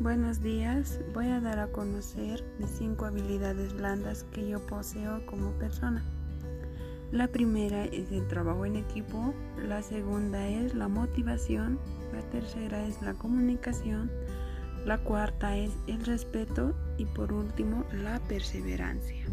Buenos días, voy a dar a conocer mis cinco habilidades blandas que yo poseo como persona. La primera es el trabajo en equipo, la segunda es la motivación, la tercera es la comunicación, la cuarta es el respeto y por último la perseverancia.